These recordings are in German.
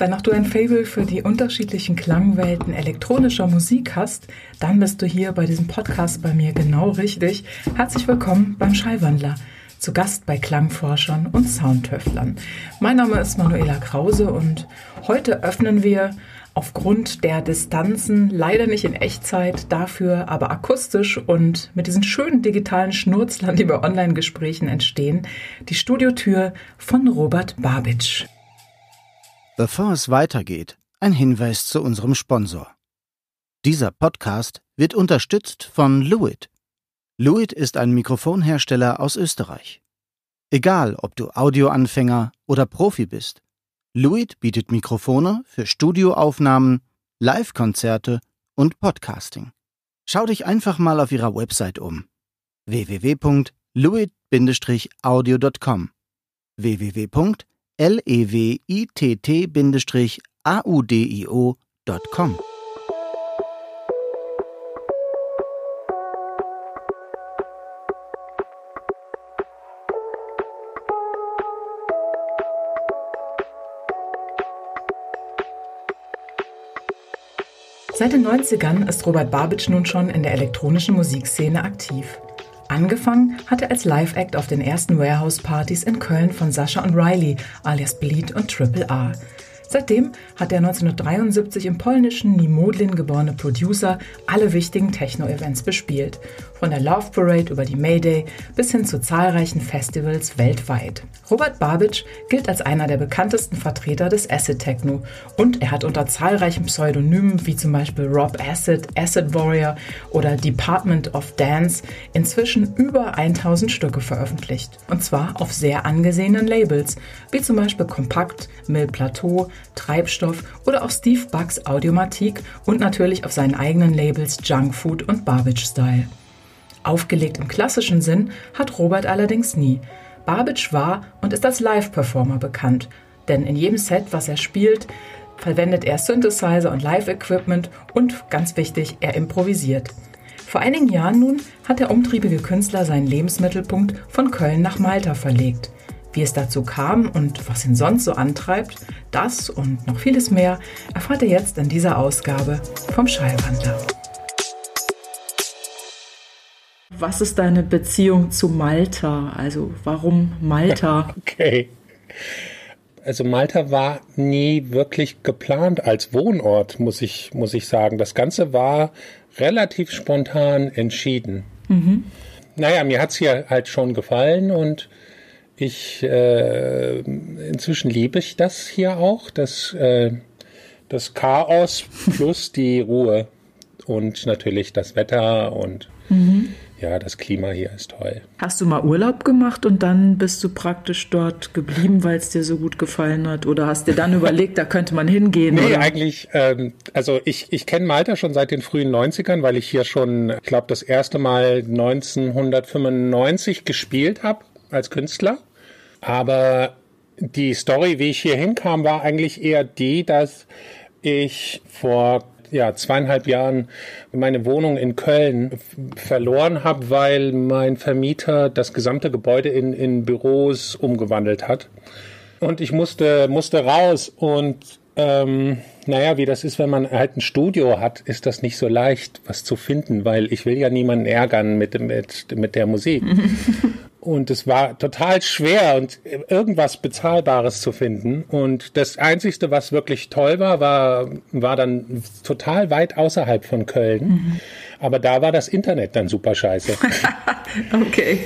Wenn auch du ein Fable für die unterschiedlichen Klangwelten elektronischer Musik hast, dann bist du hier bei diesem Podcast bei mir genau richtig. Herzlich willkommen beim Schallwandler. Zu Gast bei Klangforschern und Soundtöfflern. Mein Name ist Manuela Krause und heute öffnen wir aufgrund der Distanzen leider nicht in Echtzeit, dafür aber akustisch und mit diesen schönen digitalen Schnurzlern, die bei Online-Gesprächen entstehen, die Studiotür von Robert Babitsch. Bevor es weitergeht, ein Hinweis zu unserem Sponsor. Dieser Podcast wird unterstützt von Luit. Luit ist ein Mikrofonhersteller aus Österreich. Egal, ob du Audioanfänger oder Profi bist, Luit bietet Mikrofone für Studioaufnahmen, Live-Konzerte und Podcasting. Schau dich einfach mal auf ihrer Website um. www.luit-audio.com www lewitt-audio.com. Seit den 90ern ist Robert Babitsch nun schon in der elektronischen Musikszene aktiv. Angefangen hat er als Live-Act auf den ersten Warehouse-Partys in Köln von Sascha und Riley alias Bleed und Triple R. Seitdem hat der 1973 im polnischen Nimodlin geborene Producer alle wichtigen Techno-Events bespielt. Von der Love Parade über die Mayday bis hin zu zahlreichen Festivals weltweit. Robert Babich gilt als einer der bekanntesten Vertreter des Acid Techno und er hat unter zahlreichen Pseudonymen wie zum Beispiel Rob Acid, Acid Warrior oder Department of Dance inzwischen über 1000 Stücke veröffentlicht. Und zwar auf sehr angesehenen Labels, wie zum Beispiel Kompakt, Mill Plateau, Treibstoff oder auch Steve Bucks Audiomatik und natürlich auf seinen eigenen Labels Junk Food und Barbage Style. Aufgelegt im klassischen Sinn hat Robert allerdings nie. Barbage war und ist als Live-Performer bekannt, denn in jedem Set, was er spielt, verwendet er Synthesizer und Live-Equipment und ganz wichtig, er improvisiert. Vor einigen Jahren nun hat der umtriebige Künstler seinen Lebensmittelpunkt von Köln nach Malta verlegt. Wie es dazu kam und was ihn sonst so antreibt, das und noch vieles mehr erfahrt ihr jetzt in dieser Ausgabe vom Schallwandler. Was ist deine Beziehung zu Malta? Also warum Malta? Okay. Also Malta war nie wirklich geplant als Wohnort, muss ich, muss ich sagen. Das Ganze war relativ spontan entschieden. Mhm. Naja, mir hat es hier halt schon gefallen und ich äh, inzwischen liebe ich das hier auch, das, äh, das Chaos plus die Ruhe und natürlich das Wetter und mhm. ja, das Klima hier ist toll. Hast du mal Urlaub gemacht und dann bist du praktisch dort geblieben, weil es dir so gut gefallen hat? Oder hast dir dann überlegt, da könnte man hingehen? Nee, oder? eigentlich, ähm, also ich, ich kenne Malta schon seit den frühen 90ern, weil ich hier schon, ich glaube, das erste Mal 1995 gespielt habe als Künstler. Aber die Story, wie ich hier hinkam, war eigentlich eher die, dass ich vor ja, zweieinhalb Jahren meine Wohnung in Köln verloren habe, weil mein Vermieter das gesamte Gebäude in, in Büros umgewandelt hat. Und ich musste, musste raus und ähm, naja, wie das ist, wenn man halt ein Studio hat, ist das nicht so leicht, was zu finden, weil ich will ja niemanden ärgern mit, mit, mit der Musik. Und es war total schwer und irgendwas Bezahlbares zu finden. Und das Einzigste, was wirklich toll war, war, war dann total weit außerhalb von Köln. Mhm. Aber da war das Internet dann super scheiße. okay.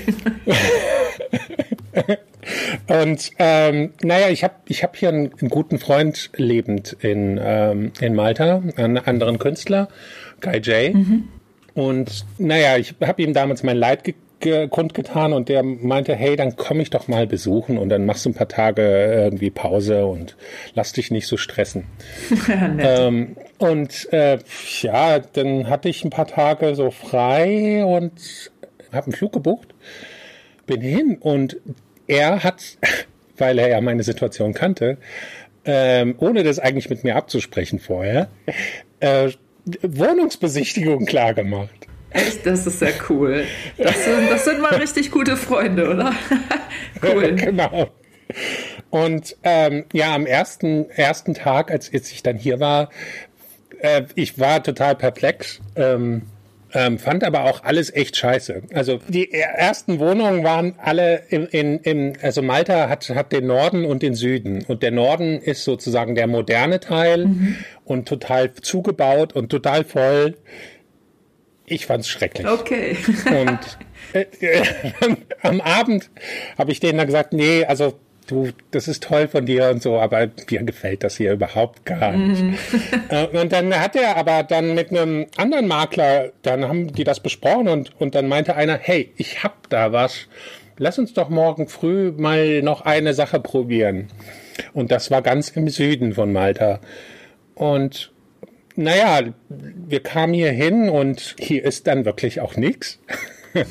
und ähm, naja, ich habe ich hab hier einen, einen, guten Freund lebend in, ähm, in Malta, einen anderen Künstler, Guy J. Mhm. Und naja, ich habe ihm damals mein Leid ge kundgetan und der meinte, hey, dann komm ich doch mal besuchen und dann machst du ein paar Tage irgendwie Pause und lass dich nicht so stressen. ähm, und äh, ja, dann hatte ich ein paar Tage so frei und habe einen Flug gebucht, bin hin und er hat, weil er ja meine Situation kannte, ähm, ohne das eigentlich mit mir abzusprechen vorher, äh, Wohnungsbesichtigung klar gemacht. Echt, das ist sehr cool. Das sind, das sind mal richtig gute Freunde, oder? cool. genau. Und ähm, ja, am ersten, ersten Tag, als, als ich dann hier war, äh, ich war total perplex. Ähm, ähm, fand aber auch alles echt scheiße. Also die ersten Wohnungen waren alle in, in, in also Malta hat, hat den Norden und den Süden. Und der Norden ist sozusagen der moderne Teil mhm. und total zugebaut und total voll. Ich fand's schrecklich. Okay. und äh, äh, am Abend habe ich denen dann gesagt, nee, also du, das ist toll von dir und so, aber mir gefällt das hier überhaupt gar nicht. Mhm. Und dann hat er aber dann mit einem anderen Makler, dann haben die das besprochen und, und dann meinte einer, hey, ich hab da was. Lass uns doch morgen früh mal noch eine Sache probieren. Und das war ganz im Süden von Malta. Und naja, wir kamen hier hin und hier ist dann wirklich auch nichts.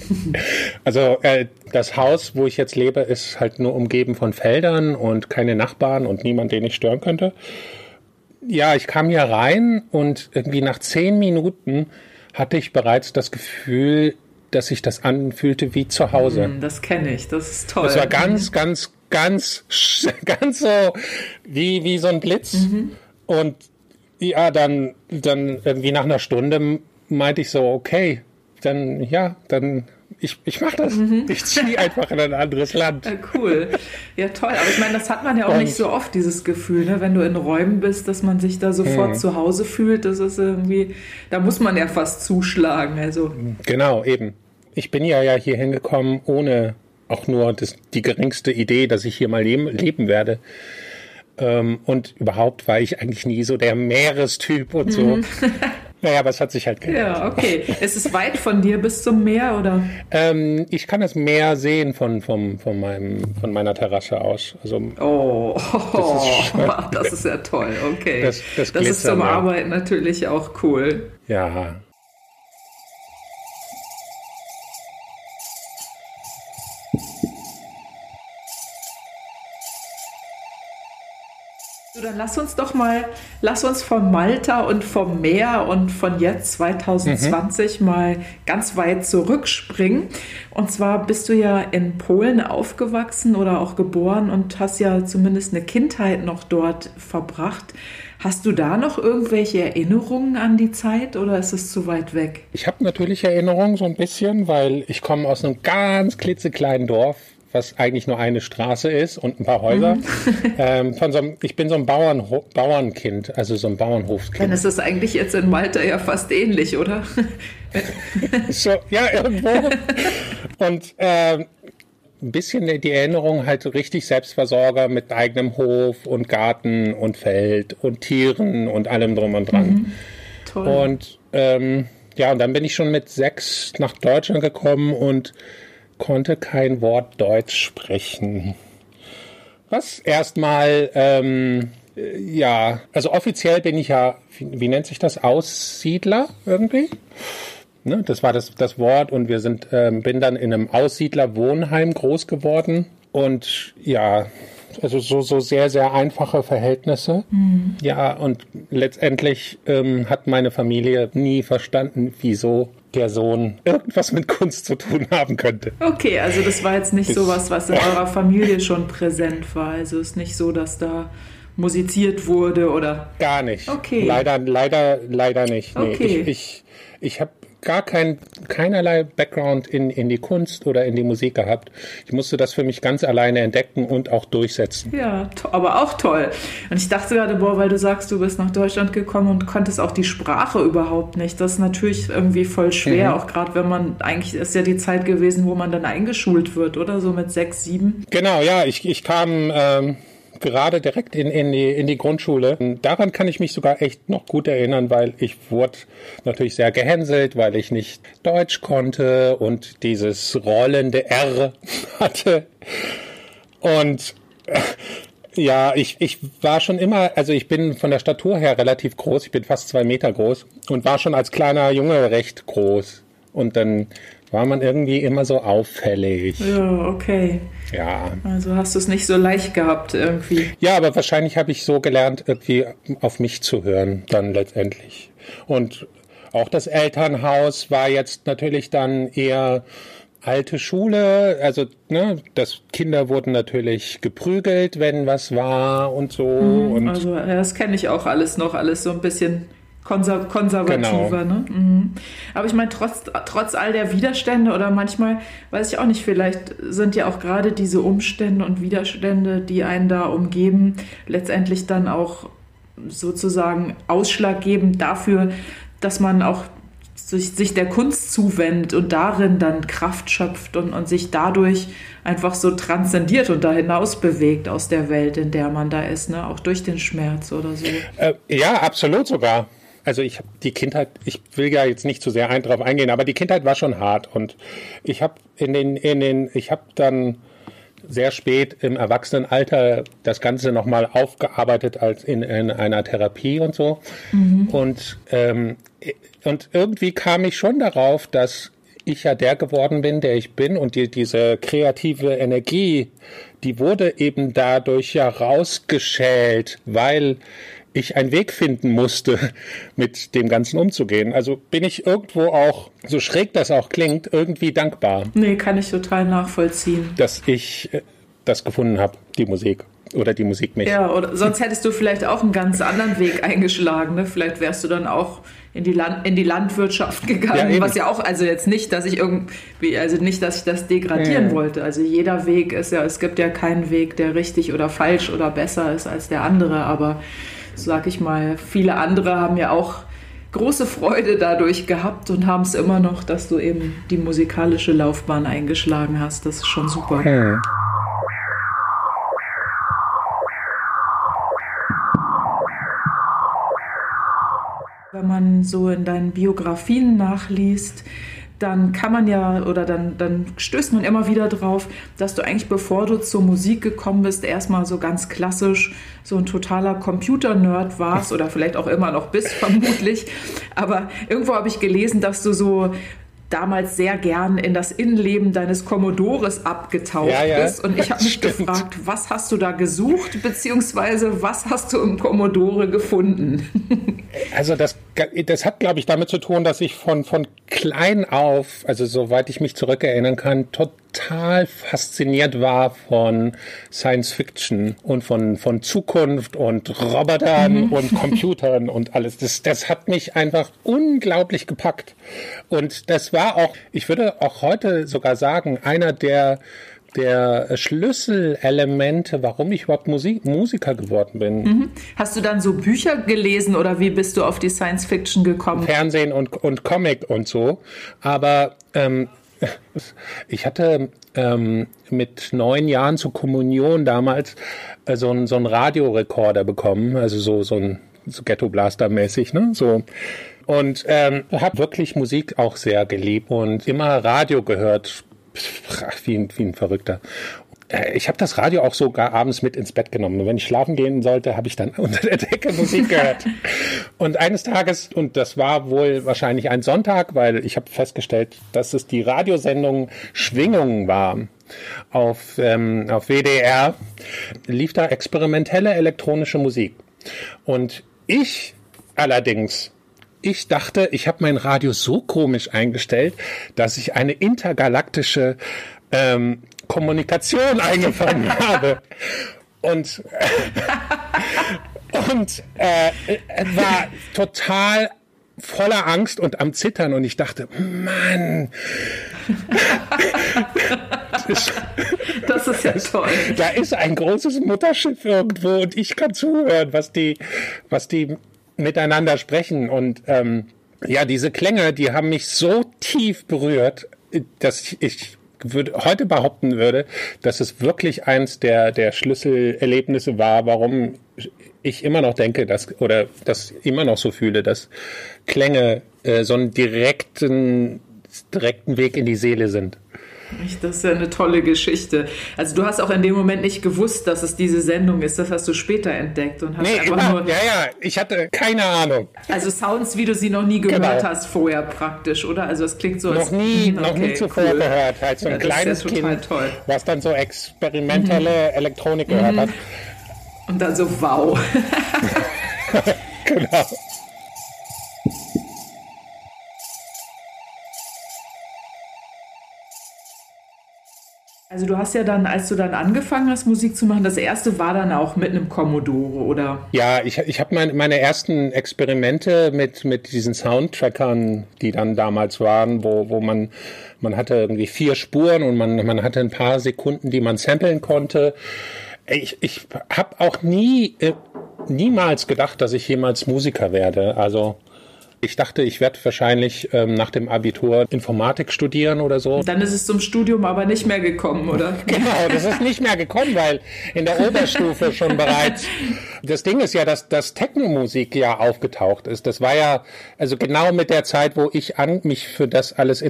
also äh, das Haus, wo ich jetzt lebe, ist halt nur umgeben von Feldern und keine Nachbarn und niemand, den ich stören könnte. Ja, ich kam hier rein und irgendwie nach zehn Minuten hatte ich bereits das Gefühl, dass sich das anfühlte wie zu Hause. Hm, das kenne ich, das ist toll. Das war ganz, ganz, ganz, ganz so wie, wie so ein Blitz. Mhm. Und ja, dann, dann irgendwie nach einer Stunde meinte ich so, okay, dann ja, dann ich, ich mache das. Mhm. Ich ziehe einfach in ein anderes Land. Cool. Ja, toll. Aber ich meine, das hat man ja auch Und, nicht so oft, dieses Gefühl, ne? wenn du in Räumen bist, dass man sich da sofort mhm. zu Hause fühlt. Das ist irgendwie, da muss man ja fast zuschlagen. Also. Genau, eben. Ich bin ja, ja hier hingekommen, ohne auch nur das, die geringste Idee, dass ich hier mal leben, leben werde. Ähm, und überhaupt war ich eigentlich nie so der Meerestyp und so. Mhm. Naja, aber es hat sich halt geändert. Ja, okay. Ist es weit von dir bis zum Meer, oder? Ähm, ich kann das Meer sehen von, von, von, meinem, von meiner Terrasse aus. Also, oh, das ist, das ist ja toll, okay. Das, das, das ist zum Arbeiten natürlich auch cool. Ja, dann lass uns doch mal, lass uns von Malta und vom Meer und von jetzt 2020 mhm. mal ganz weit zurückspringen. Und zwar bist du ja in Polen aufgewachsen oder auch geboren und hast ja zumindest eine Kindheit noch dort verbracht. Hast du da noch irgendwelche Erinnerungen an die Zeit oder ist es zu weit weg? Ich habe natürlich Erinnerungen so ein bisschen, weil ich komme aus einem ganz klitzekleinen Dorf was eigentlich nur eine Straße ist und ein paar Häuser. Mhm. ähm, von so einem, ich bin so ein Bauernho Bauernkind, also so ein Bauernhofskind. Dann ist das eigentlich jetzt in Malta ja fast ähnlich, oder? so, ja, irgendwo. Und äh, ein bisschen die Erinnerung halt richtig Selbstversorger mit eigenem Hof und Garten und Feld und Tieren und allem drum und dran. Mhm. Toll. Und ähm, ja, und dann bin ich schon mit sechs nach Deutschland gekommen und konnte kein Wort Deutsch sprechen. Was erstmal, ähm, ja, also offiziell bin ich ja, wie, wie nennt sich das, Aussiedler irgendwie? Ne, das war das, das Wort und wir sind, ähm, bin dann in einem Aussiedlerwohnheim groß geworden und ja, also so, so sehr, sehr einfache Verhältnisse. Mhm. Ja, und letztendlich ähm, hat meine Familie nie verstanden, wieso der Sohn irgendwas mit Kunst zu tun haben könnte. Okay, also das war jetzt nicht das, sowas, was in eurer Familie schon präsent war. Also ist nicht so, dass da musiziert wurde oder? Gar nicht. Okay. Leider, leider, leider nicht. Nee, okay. Ich, ich, ich habe gar kein, keinerlei Background in, in die Kunst oder in die Musik gehabt. Ich musste das für mich ganz alleine entdecken und auch durchsetzen. Ja, aber auch toll. Und ich dachte gerade, boah, weil du sagst, du bist nach Deutschland gekommen und konntest auch die Sprache überhaupt nicht. Das ist natürlich irgendwie voll schwer, mhm. auch gerade wenn man, eigentlich ist ja die Zeit gewesen, wo man dann eingeschult wird, oder? So mit sechs, sieben. Genau, ja, ich, ich kam. Ähm gerade direkt in, in, die, in die Grundschule. Daran kann ich mich sogar echt noch gut erinnern, weil ich wurde natürlich sehr gehänselt, weil ich nicht Deutsch konnte und dieses rollende R hatte. Und äh, ja, ich, ich war schon immer, also ich bin von der Statur her relativ groß, ich bin fast zwei Meter groß und war schon als kleiner Junge recht groß. Und dann war man irgendwie immer so auffällig. Ja, okay. Ja. Also hast du es nicht so leicht gehabt irgendwie. Ja, aber wahrscheinlich habe ich so gelernt, irgendwie auf mich zu hören, dann letztendlich. Und auch das Elternhaus war jetzt natürlich dann eher alte Schule, also ne, das Kinder wurden natürlich geprügelt, wenn was war und so. Mhm, und also das kenne ich auch alles noch, alles so ein bisschen konser konservativer. Genau. Ne? Mhm. Aber ich meine, trotz, trotz all der Widerstände oder manchmal, weiß ich auch nicht, vielleicht sind ja auch gerade diese Umstände und Widerstände, die einen da umgeben, letztendlich dann auch sozusagen ausschlaggebend dafür, dass man auch sich, sich der Kunst zuwendet und darin dann Kraft schöpft und, und sich dadurch einfach so transzendiert und da hinaus bewegt aus der Welt, in der man da ist, ne? auch durch den Schmerz oder so. Äh, ja, absolut sogar. Also ich habe die Kindheit, ich will ja jetzt nicht zu sehr ein, drauf eingehen, aber die Kindheit war schon hart und ich habe in den, in den, ich habe dann sehr spät im Erwachsenenalter das Ganze nochmal aufgearbeitet als in, in einer Therapie und so. Mhm. Und, ähm, und irgendwie kam ich schon darauf, dass ich ja der geworden bin, der ich bin und die, diese kreative Energie, die wurde eben dadurch ja rausgeschält, weil ich einen Weg finden musste, mit dem Ganzen umzugehen. Also bin ich irgendwo auch, so schräg das auch klingt, irgendwie dankbar. Nee, kann ich total nachvollziehen. Dass ich äh, das gefunden habe, die Musik. Oder die Musik mich. Ja, oder sonst hättest du vielleicht auch einen ganz anderen Weg eingeschlagen. Ne? Vielleicht wärst du dann auch in die, Land, in die Landwirtschaft gegangen, ja, was ja auch, also jetzt nicht, dass ich irgendwie, also nicht, dass ich das degradieren ja. wollte. Also jeder Weg ist ja, es gibt ja keinen Weg, der richtig oder falsch oder besser ist als der andere, aber sag ich mal, viele andere haben ja auch große Freude dadurch gehabt und haben es immer noch, dass du eben die musikalische Laufbahn eingeschlagen hast. Das ist schon super. Okay. Wenn man so in deinen Biografien nachliest, dann kann man ja oder dann, dann stößt man immer wieder drauf, dass du eigentlich bevor du zur Musik gekommen bist, erstmal so ganz klassisch so ein totaler Computer-Nerd warst oder vielleicht auch immer noch bist, vermutlich. Aber irgendwo habe ich gelesen, dass du so damals sehr gern in das Innenleben deines Commodores abgetaucht ja, ja. bist. Und ich habe mich Stimmt. gefragt, was hast du da gesucht, beziehungsweise was hast du im Commodore gefunden? Also das, das hat, glaube ich, damit zu tun, dass ich von, von klein auf, also soweit ich mich zurückerinnern kann, total fasziniert war von Science Fiction und von, von Zukunft und Robotern mhm. und Computern und alles. Das, das hat mich einfach unglaublich gepackt. Und das war auch, ich würde auch heute sogar sagen, einer der der Schlüsselelemente, warum ich überhaupt Musik, Musiker geworden bin. Mhm. Hast du dann so Bücher gelesen oder wie bist du auf die Science Fiction gekommen? Fernsehen und, und Comic und so. Aber ähm, ich hatte ähm, mit neun Jahren zur Kommunion damals äh, so, ein, so einen Radiorekorder bekommen, also so, so ein so Ghetto Blaster mäßig, ne? So und ähm, habe wirklich Musik auch sehr geliebt und immer Radio gehört, wie ein, wie ein Verrückter. Äh, ich habe das Radio auch sogar abends mit ins Bett genommen. Und wenn ich schlafen gehen sollte, habe ich dann unter der Decke Musik gehört. und eines Tages, und das war wohl wahrscheinlich ein Sonntag, weil ich habe festgestellt, dass es die Radiosendung Schwingungen war auf, ähm, auf WDR, lief da experimentelle elektronische Musik. Und ich allerdings ich dachte, ich habe mein Radio so komisch eingestellt, dass ich eine intergalaktische ähm, Kommunikation eingefangen habe. Und, und äh, war total voller Angst und am Zittern und ich dachte, Mann, das ist ja toll. Da ist ein großes Mutterschiff irgendwo und ich kann zuhören, was die, was die miteinander sprechen. Und ähm, ja, diese Klänge, die haben mich so tief berührt, dass ich würde, heute behaupten würde, dass es wirklich eins der, der Schlüsselerlebnisse war, warum ich immer noch denke, dass, oder das immer noch so fühle, dass Klänge äh, so einen direkten, direkten Weg in die Seele sind. Das ist ja eine tolle Geschichte. Also du hast auch in dem Moment nicht gewusst, dass es diese Sendung ist. Das hast du später entdeckt und hast nee, einfach immer, nur. Ja, ja, ich hatte keine Ahnung. Also Sounds, wie du sie noch nie gehört genau. hast vorher praktisch, oder? Also es klingt so. Noch nie, okay, noch nie zuvor cool. gehört. Als so ein ja, kleines ja Kind, toll. was dann so experimentelle mhm. Elektronik gehört mhm. hat. Und dann so wow. genau. Also du hast ja dann, als du dann angefangen hast, Musik zu machen, das erste war dann auch mit einem Commodore, oder? Ja, ich, ich habe mein, meine ersten Experimente mit, mit diesen Soundtrackern, die dann damals waren, wo, wo man, man hatte irgendwie vier Spuren und man, man hatte ein paar Sekunden, die man samplen konnte. Ich, ich habe auch nie, äh, niemals gedacht, dass ich jemals Musiker werde. Also ich dachte, ich werde wahrscheinlich ähm, nach dem Abitur Informatik studieren oder so. Dann ist es zum Studium aber nicht mehr gekommen, oder? Genau, das ist nicht mehr gekommen, weil in der Oberstufe schon bereits. Das Ding ist ja, dass, dass Technomusik ja aufgetaucht ist. Das war ja also genau mit der Zeit, wo ich an, mich für das alles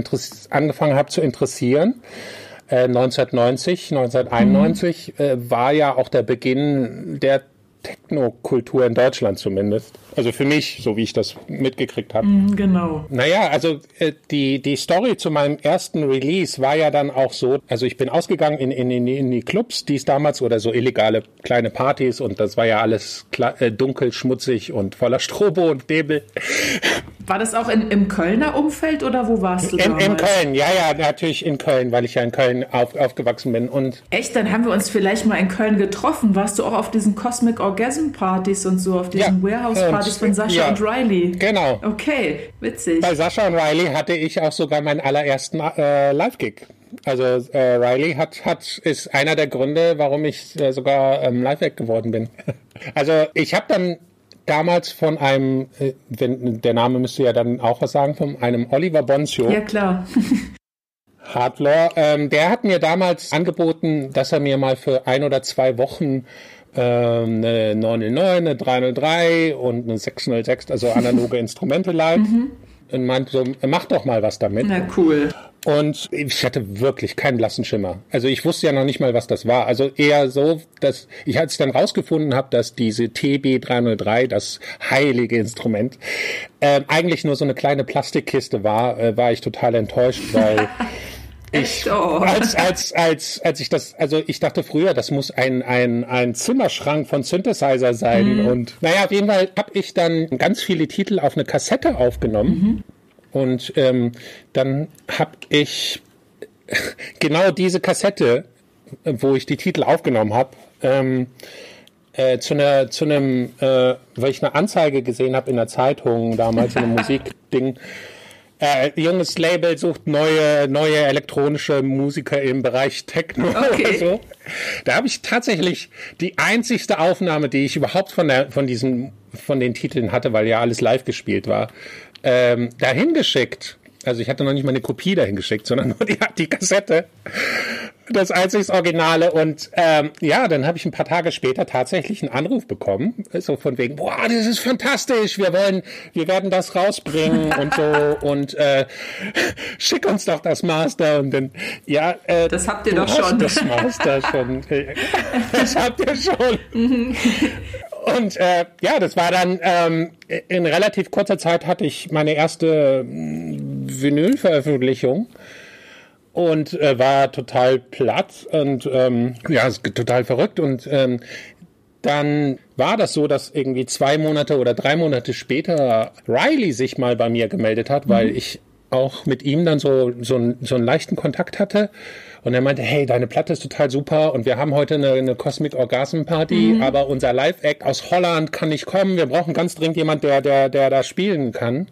angefangen habe zu interessieren. 1990, äh, 1991 mhm. äh, war ja auch der Beginn der Technokultur in Deutschland zumindest. Also für mich, so wie ich das mitgekriegt habe. Mm, genau. Naja, also äh, die, die Story zu meinem ersten Release war ja dann auch so, also ich bin ausgegangen in, in, in, in die Clubs, die es damals oder so illegale kleine Partys und das war ja alles äh, dunkel, schmutzig und voller Strobo und Nebel. War das auch in, im Kölner Umfeld oder wo warst du in, in Köln, ja, ja, natürlich in Köln, weil ich ja in Köln auf, aufgewachsen bin. Und Echt, dann haben wir uns vielleicht mal in Köln getroffen. Warst du auch auf diesen Cosmic Orgasm Partys und so, auf diesen ja, Warehouse Partys von Sascha ja, und Riley? Genau. Okay, witzig. Bei Sascha und Riley hatte ich auch sogar meinen allerersten äh, Live-Gig. Also äh, Riley hat, hat ist einer der Gründe, warum ich äh, sogar ähm, Live-Act geworden bin. also ich habe dann damals von einem, äh, wenn, der Name müsste ja dann auch was sagen, von einem Oliver Boncio. Ja, klar. Hardlaw, ähm, der hat mir damals angeboten, dass er mir mal für ein oder zwei Wochen ähm, eine 909, eine 303 und eine 606, also analoge Instrumente leiht. Mhm und meinte so, mach doch mal was damit. Na cool. Und ich hatte wirklich keinen blassen Schimmer. Also ich wusste ja noch nicht mal, was das war. Also eher so, dass ich als ich dann rausgefunden habe, dass diese TB303, das heilige Instrument, äh, eigentlich nur so eine kleine Plastikkiste war, äh, war ich total enttäuscht, weil ich, als, als, als, als ich das, also ich dachte früher, das muss ein, ein, ein Zimmerschrank von Synthesizer sein. Mhm. Und naja, auf jeden Fall habe ich dann ganz viele Titel auf eine Kassette aufgenommen. Mhm. Und ähm, dann habe ich genau diese Kassette, wo ich die Titel aufgenommen habe, ähm, äh, zu einer zu einem, äh, weil ich eine Anzeige gesehen habe in der Zeitung damals in einem Musikding äh, junges Label sucht neue, neue elektronische Musiker im Bereich Techno okay. oder so. Da habe ich tatsächlich die einzigste Aufnahme, die ich überhaupt von der, von diesen, von den Titeln hatte, weil ja alles live gespielt war, ähm, dahin geschickt. Also ich hatte noch nicht mal eine Kopie dahin geschickt, sondern nur die, die Kassette das einzig Originale. Und ähm, ja, dann habe ich ein paar Tage später tatsächlich einen Anruf bekommen, so von wegen, boah, das ist fantastisch, wir wollen, wir werden das rausbringen und so und äh, schick uns doch das Master und dann, ja, äh, das habt ihr doch schon. Das Master schon, das habt ihr schon. Und äh, ja, das war dann ähm, in relativ kurzer Zeit hatte ich meine erste Vinyl-Veröffentlichung und äh, war total platt und ähm, ja, total verrückt und ähm, dann war das so, dass irgendwie zwei Monate oder drei Monate später Riley sich mal bei mir gemeldet hat, weil mhm. ich auch mit ihm dann so, so, so einen leichten Kontakt hatte. Und er meinte, hey, deine Platte ist total super und wir haben heute eine, eine Cosmic Orgasm Party, mhm. aber unser Live-Act aus Holland kann nicht kommen. Wir brauchen ganz dringend jemand, der, der, der da spielen kann.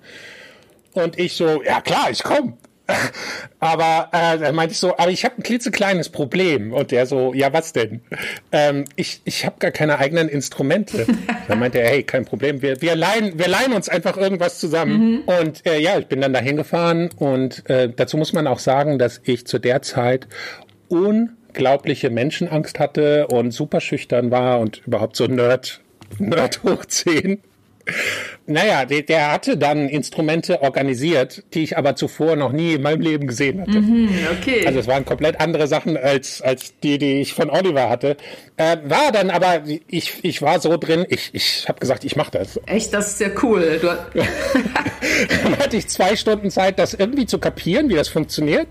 Und ich so, ja klar, ich komme. aber äh, da meinte ich so, aber ich habe ein klitzekleines Problem. Und der so, ja, was denn? Ähm, ich ich habe gar keine eigenen Instrumente. da meinte er, hey, kein Problem, wir, wir, leihen, wir leihen uns einfach irgendwas zusammen. Mhm. Und äh, ja, ich bin dann dahin gefahren und äh, dazu muss man auch sagen, dass ich zu der Zeit unglaubliche Menschenangst hatte und super schüchtern war und überhaupt so Nerd, Nerd hoch 10. Naja, der, der, hatte dann Instrumente organisiert, die ich aber zuvor noch nie in meinem Leben gesehen hatte. Mhm, okay. Also es waren komplett andere Sachen als, als die, die ich von Oliver hatte. Äh, war dann aber, ich, ich war so drin, ich, ich habe gesagt, ich mache das. Echt, das ist ja cool. dann hatte ich zwei Stunden Zeit, das irgendwie zu kapieren, wie das funktioniert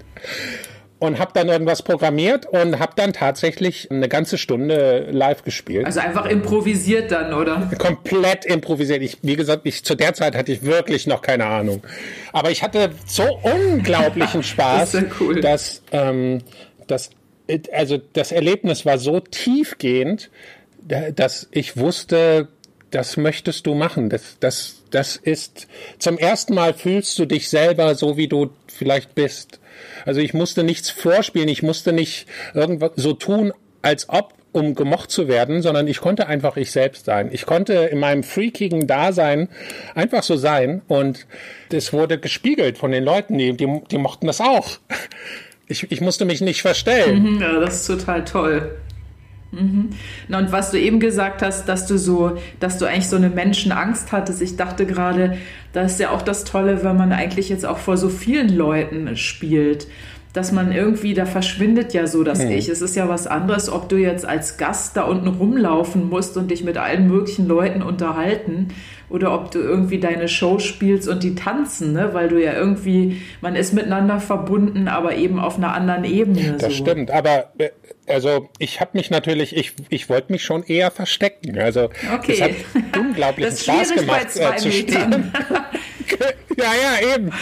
und habe dann irgendwas programmiert und habe dann tatsächlich eine ganze Stunde live gespielt. Also einfach improvisiert dann, oder? Komplett improvisiert. Ich, wie gesagt, ich, zu der Zeit hatte ich wirklich noch keine Ahnung. Aber ich hatte so unglaublichen Spaß, das cool. dass, ähm, dass also das Erlebnis war so tiefgehend, dass ich wusste, das möchtest du machen. Das, das, das ist, zum ersten Mal fühlst du dich selber so, wie du vielleicht bist. Also ich musste nichts vorspielen, ich musste nicht irgendwas so tun, als ob, um gemocht zu werden, sondern ich konnte einfach ich selbst sein. Ich konnte in meinem freakigen Dasein einfach so sein und das wurde gespiegelt von den Leuten, die, die, die mochten das auch. Ich, ich musste mich nicht verstellen. Mhm, ja, das ist total toll. Mhm. Und was du eben gesagt hast, dass du so, dass du eigentlich so eine Menschenangst hattest. Ich dachte gerade, das ist ja auch das Tolle, wenn man eigentlich jetzt auch vor so vielen Leuten spielt dass man irgendwie, da verschwindet ja so das hm. Ich. Es ist ja was anderes, ob du jetzt als Gast da unten rumlaufen musst und dich mit allen möglichen Leuten unterhalten oder ob du irgendwie deine Show spielst und die tanzen, ne? weil du ja irgendwie, man ist miteinander verbunden, aber eben auf einer anderen Ebene. Das so. stimmt, aber äh, also ich habe mich natürlich, ich, ich wollte mich schon eher verstecken. Also okay. es hat unglaublichen Spaß gemacht äh, zu stehen. ja, ja, eben.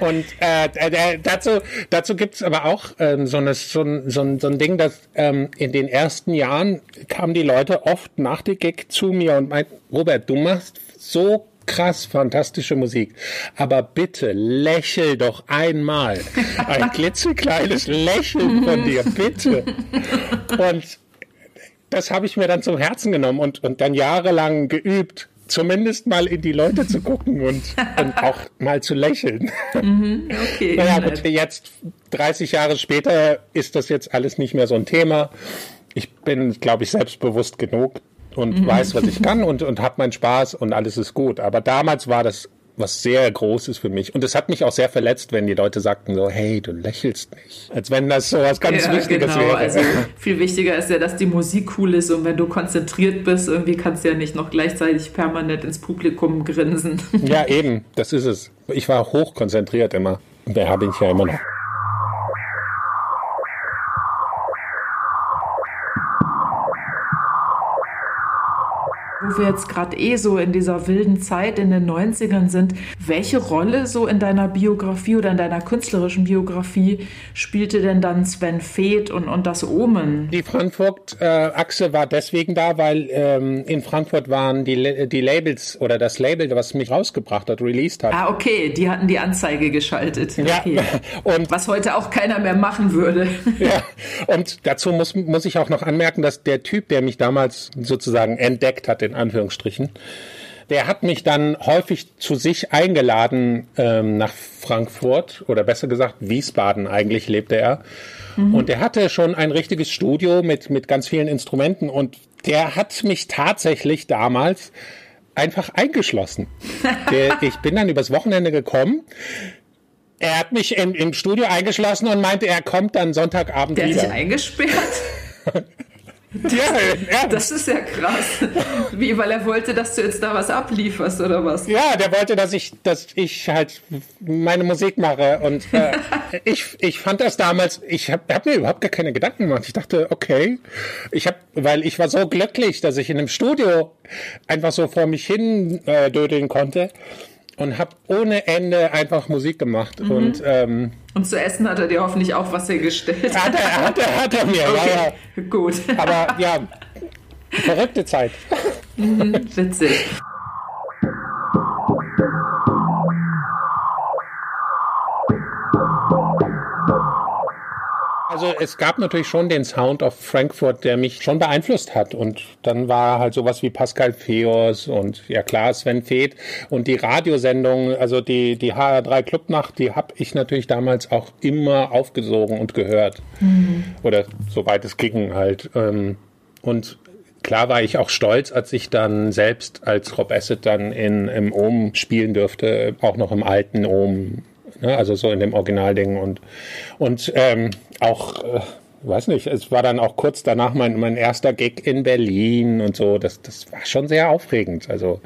Und äh, äh, dazu, dazu gibt es aber auch ähm, so, eine, so, ein, so, ein, so ein Ding, dass ähm, in den ersten Jahren kamen die Leute oft nach der Gig zu mir und meinten, Robert, du machst so krass fantastische Musik. Aber bitte lächel doch einmal. Ein klitzekleines Lächeln von dir, bitte. Und das habe ich mir dann zum Herzen genommen und, und dann jahrelang geübt, zumindest mal in die Leute zu gucken und, und auch mal zu lächeln. Mhm, okay. naja, gut, jetzt 30 Jahre später ist das jetzt alles nicht mehr so ein Thema. Ich bin, glaube ich, selbstbewusst genug, und mhm. weiß, was ich kann und, und habe meinen Spaß und alles ist gut. Aber damals war das was sehr Großes für mich. Und es hat mich auch sehr verletzt, wenn die Leute sagten so, hey, du lächelst nicht. Als wenn das so was ganz ja, Wichtiges genau. wäre. Also viel wichtiger ist ja, dass die Musik cool ist und wenn du konzentriert bist, irgendwie kannst du ja nicht noch gleichzeitig permanent ins Publikum grinsen. Ja, eben, das ist es. Ich war hochkonzentriert immer. Und da habe ich ja immer noch. Wo wir jetzt gerade eh so in dieser wilden Zeit in den 90ern sind, welche Rolle so in deiner Biografie oder in deiner künstlerischen Biografie spielte denn dann Sven Feth und, und das Omen? Die Frankfurt-Achse war deswegen da, weil ähm, in Frankfurt waren die, die Labels oder das Label, was mich rausgebracht hat, released hat. Ah, okay, die hatten die Anzeige geschaltet. Ja, okay. und was heute auch keiner mehr machen würde. Ja, und dazu muss, muss ich auch noch anmerken, dass der Typ, der mich damals sozusagen entdeckt hat, in Anführungsstrichen. Der hat mich dann häufig zu sich eingeladen ähm, nach Frankfurt oder besser gesagt Wiesbaden eigentlich lebte er. Mhm. Und er hatte schon ein richtiges Studio mit, mit ganz vielen Instrumenten und der hat mich tatsächlich damals einfach eingeschlossen. Der, ich bin dann übers Wochenende gekommen. Er hat mich im, im Studio eingeschlossen und meinte, er kommt dann Sonntagabend der wieder. Der hat dich eingesperrt? Ja, das ist ja krass. Wie, weil er wollte, dass du jetzt da was ablieferst oder was? Ja, der wollte, dass ich, dass ich halt meine Musik mache. Und äh, ich, ich fand das damals, ich habe hab mir überhaupt gar keine Gedanken gemacht. Ich dachte, okay, ich habe, weil ich war so glücklich, dass ich in einem Studio einfach so vor mich hin äh, dödeln konnte und habe ohne Ende einfach Musik gemacht. Mhm. Und, ähm, und zu essen hat er dir hoffentlich auch was hergestellt. Hat er, hat er, hat er mir, okay. ja. Gut. Aber ja, verrückte Zeit. Mhm, witzig. Also es gab natürlich schon den Sound of Frankfurt, der mich schon beeinflusst hat. Und dann war halt sowas wie Pascal Feos und ja klar, Sven Feth und die Radiosendung, also die, die HR3 Clubnacht, die habe ich natürlich damals auch immer aufgesogen und gehört. Mhm. Oder soweit es ging halt. Ähm, und klar war ich auch stolz, als ich dann selbst als Rob Asset dann in, im Ohm spielen dürfte, auch noch im alten Ohm ne? also so in dem Originalding und und ähm, auch äh, weiß nicht, es war dann auch kurz danach mein, mein erster Gig in Berlin und so. Das, das war schon sehr aufregend. Also,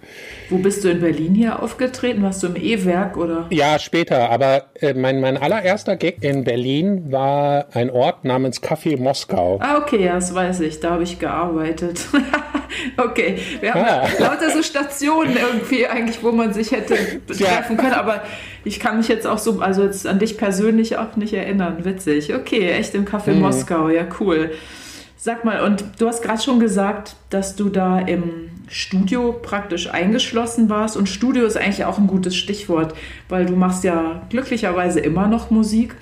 Wo bist du in Berlin hier aufgetreten? Warst du im E-Werk oder? Ja, später. Aber äh, mein, mein allererster Gig in Berlin war ein Ort namens Café Moskau. Ah, okay, ja, das weiß ich. Da habe ich gearbeitet. okay, wir haben ah. lauter so Stationen irgendwie eigentlich, wo man sich hätte treffen können, aber ich kann mich jetzt auch so, also jetzt an dich persönlich auch nicht erinnern. Witzig. Okay, echt im Café mhm. Moskau, ja cool. Sag mal, und du hast gerade schon gesagt, dass du da im Studio praktisch eingeschlossen warst. Und Studio ist eigentlich auch ein gutes Stichwort, weil du machst ja glücklicherweise immer noch Musik.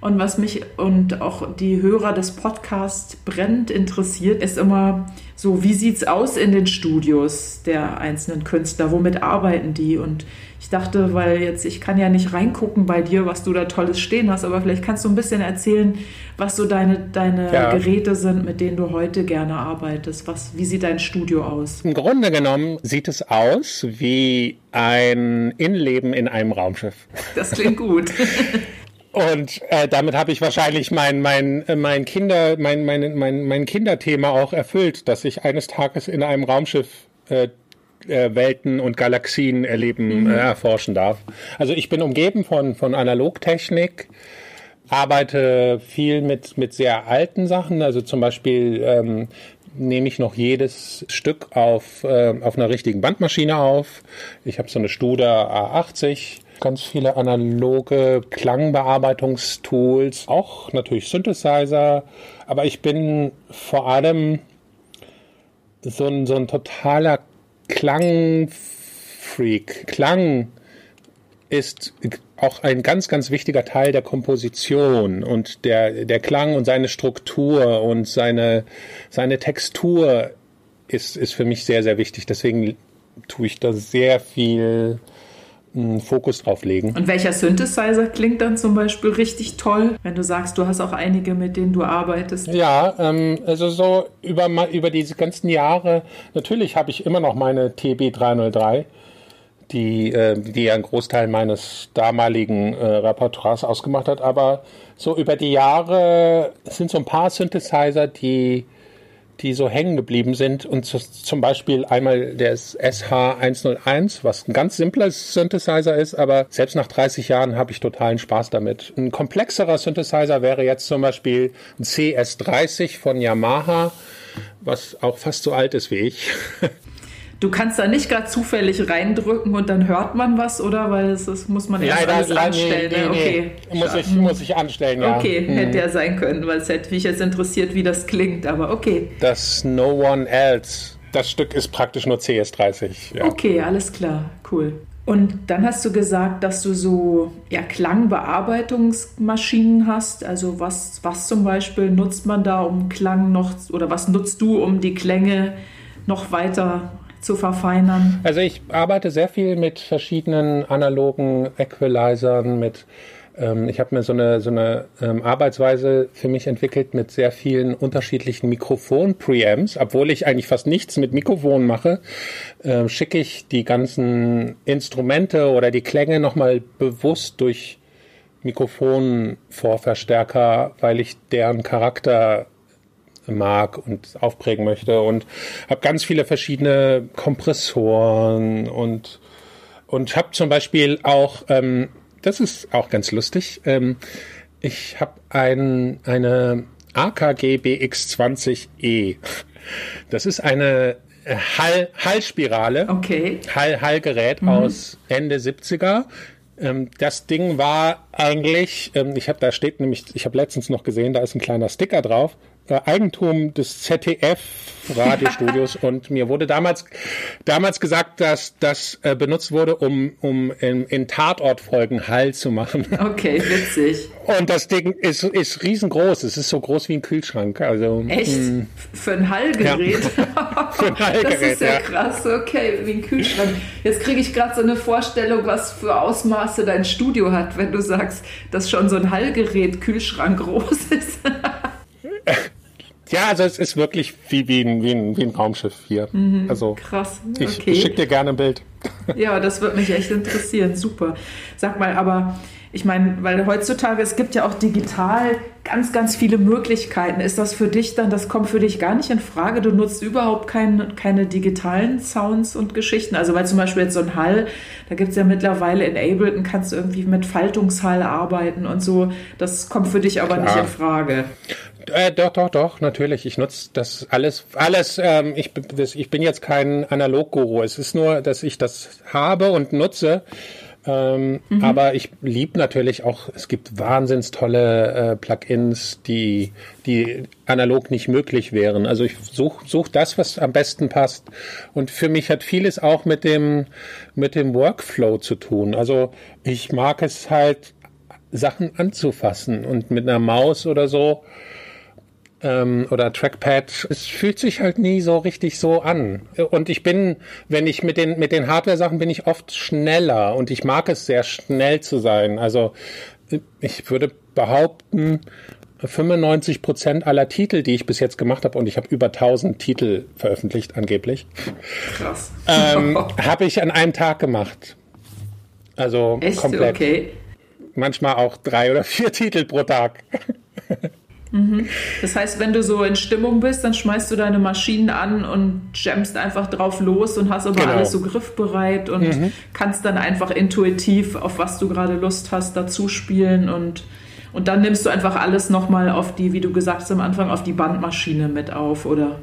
Und was mich und auch die Hörer des Podcasts brennend interessiert, ist immer so, wie sieht es aus in den Studios der einzelnen Künstler? Womit arbeiten die? Und ich dachte, weil jetzt, ich kann ja nicht reingucken bei dir, was du da Tolles stehen hast, aber vielleicht kannst du ein bisschen erzählen, was so deine, deine ja. Geräte sind, mit denen du heute gerne arbeitest. Was, wie sieht dein Studio aus? Im Grunde genommen sieht es aus wie ein Innenleben in einem Raumschiff. Das klingt gut. Und äh, damit habe ich wahrscheinlich mein, mein, äh, mein, Kinder, mein, mein, mein, mein Kinderthema auch erfüllt, dass ich eines Tages in einem Raumschiff äh, äh, Welten und Galaxien erleben, mhm. äh, erforschen darf. Also ich bin umgeben von, von Analogtechnik, arbeite viel mit, mit sehr alten Sachen, also zum Beispiel ähm, nehme ich noch jedes Stück auf, äh, auf einer richtigen Bandmaschine auf. Ich habe so eine Studer A80 ganz viele analoge Klangbearbeitungstools, auch natürlich Synthesizer, aber ich bin vor allem so ein, so ein totaler Klangfreak. Klang ist auch ein ganz, ganz wichtiger Teil der Komposition und der, der Klang und seine Struktur und seine, seine Textur ist, ist für mich sehr, sehr wichtig. Deswegen tue ich da sehr viel hm, Fokus drauf legen. Und welcher Synthesizer klingt dann zum Beispiel richtig toll, wenn du sagst, du hast auch einige, mit denen du arbeitest? Ja, ähm, also so über, über diese ganzen Jahre, natürlich habe ich immer noch meine TB303, die, äh, die ja einen Großteil meines damaligen äh, Repertoires ausgemacht hat, aber so über die Jahre sind so ein paar Synthesizer, die die so hängen geblieben sind. Und zu, zum Beispiel einmal der SH101, was ein ganz simpler Synthesizer ist, aber selbst nach 30 Jahren habe ich totalen Spaß damit. Ein komplexerer Synthesizer wäre jetzt zum Beispiel ein CS30 von Yamaha, was auch fast so alt ist wie ich. Du kannst da nicht gerade zufällig reindrücken und dann hört man was, oder? Weil das, das muss man erst alles anstellen. Nee, nee, okay. Nee. Muss, ich, muss ich anstellen, ja. Okay, hm. hätte ja sein können, weil es hätte mich jetzt interessiert, wie das klingt, aber okay. Das No One Else, das Stück ist praktisch nur CS30. Ja. Okay, alles klar, cool. Und dann hast du gesagt, dass du so ja, Klangbearbeitungsmaschinen hast. Also was, was zum Beispiel nutzt man da, um Klang noch, oder was nutzt du, um die Klänge noch weiter zu verfeinern? Also ich arbeite sehr viel mit verschiedenen analogen Equalizern, mit ähm, ich habe mir so eine, so eine ähm, Arbeitsweise für mich entwickelt mit sehr vielen unterschiedlichen Mikrofon-Preamps. Obwohl ich eigentlich fast nichts mit Mikrofon mache, äh, schicke ich die ganzen Instrumente oder die Klänge nochmal bewusst durch Mikrofonvorverstärker, weil ich deren Charakter mag und aufprägen möchte und habe ganz viele verschiedene Kompressoren und und habe zum Beispiel auch, ähm, das ist auch ganz lustig, ähm, ich habe ein, eine AKG BX20E. Das ist eine Hall, Hallspirale, okay. Hall, Hallgerät mhm. aus Ende 70er. Ähm, das Ding war eigentlich, ähm, ich habe da steht nämlich, ich habe letztens noch gesehen, da ist ein kleiner Sticker drauf äh, Eigentum des ZDF Radiostudios und mir wurde damals damals gesagt, dass das äh, benutzt wurde, um um in, in Tatortfolgen Hall zu machen. Okay, witzig. Und das Ding ist ist riesengroß. Es ist so groß wie ein Kühlschrank. Also echt mh. Hm. für ein Hallgerät. Ja. für ein Hallgerät. Das ist ja, ja, krass. Okay, wie ein Kühlschrank. Jetzt kriege ich gerade so eine Vorstellung, was für Ausmaße dein Studio hat, wenn du sagst, dass schon so ein Hallgerät Kühlschrank groß ist. Ja, also es ist wirklich wie, wie, ein, wie, ein, wie ein Raumschiff hier. Mhm, also krass. Okay. Ich, ich schicke dir gerne ein Bild. Ja, das würde mich echt interessieren. Super. Sag mal, aber ich meine, weil heutzutage, es gibt ja auch digital ganz, ganz viele Möglichkeiten. Ist das für dich dann, das kommt für dich gar nicht in Frage? Du nutzt überhaupt kein, keine digitalen Sounds und Geschichten? Also weil zum Beispiel jetzt so ein Hall, da gibt es ja mittlerweile in Ableton, kannst du irgendwie mit Faltungshall arbeiten und so. Das kommt für dich aber Klar. nicht in Frage. Äh, doch, doch, doch, natürlich. Ich nutze das alles, alles. Ähm, ich, das, ich bin jetzt kein Analog-Guru. Es ist nur, dass ich das habe und nutze. Ähm, mhm. Aber ich liebe natürlich auch, es gibt wahnsinns tolle äh, Plugins, die, die analog nicht möglich wären. Also ich suche such das, was am besten passt. Und für mich hat vieles auch mit dem, mit dem Workflow zu tun. Also ich mag es halt, Sachen anzufassen und mit einer Maus oder so ähm, oder Trackpad, es fühlt sich halt nie so richtig so an. Und ich bin, wenn ich mit den, mit den Hardware-Sachen bin ich oft schneller und ich mag es sehr schnell zu sein. Also ich würde behaupten, 95 Prozent aller Titel, die ich bis jetzt gemacht habe, und ich habe über 1000 Titel veröffentlicht angeblich, krass, ähm, habe ich an einem Tag gemacht. Also Echt? komplett. Okay. Manchmal auch drei oder vier Titel pro Tag. Mhm. Das heißt, wenn du so in Stimmung bist, dann schmeißt du deine Maschinen an und jammst einfach drauf los und hast aber genau. alles so griffbereit und mhm. kannst dann einfach intuitiv, auf was du gerade Lust hast, dazu spielen und, und dann nimmst du einfach alles nochmal auf die, wie du gesagt hast am Anfang, auf die Bandmaschine mit auf, oder?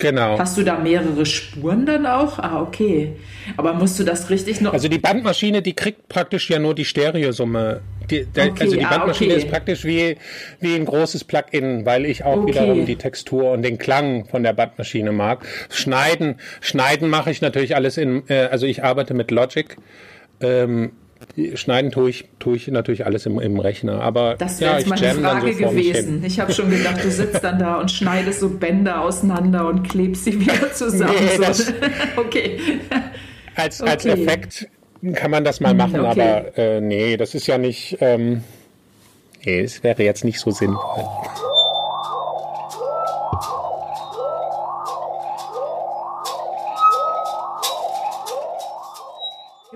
Genau. Hast du da mehrere Spuren dann auch? Ah, okay. Aber musst du das richtig noch. Also die Bandmaschine, die kriegt praktisch ja nur die Stereosumme. Die, der, okay, also die ah, Bandmaschine okay. ist praktisch wie, wie ein großes Plugin, weil ich auch okay. wiederum die Textur und den Klang von der Bandmaschine mag. Schneiden, schneiden mache ich natürlich alles in, äh, also ich arbeite mit Logic. Ähm, Schneiden tue ich, tue ich natürlich alles im, im Rechner. Aber das wäre ja, jetzt meine Frage so gewesen. Ich habe schon gedacht, du sitzt dann da und schneidest so Bänder auseinander und klebst sie wieder zusammen. Nee, okay. Als, okay. als Effekt kann man das mal hm, machen, okay. aber äh, nee, das ist ja nicht. Ähm, nee, es wäre jetzt nicht so sinnvoll.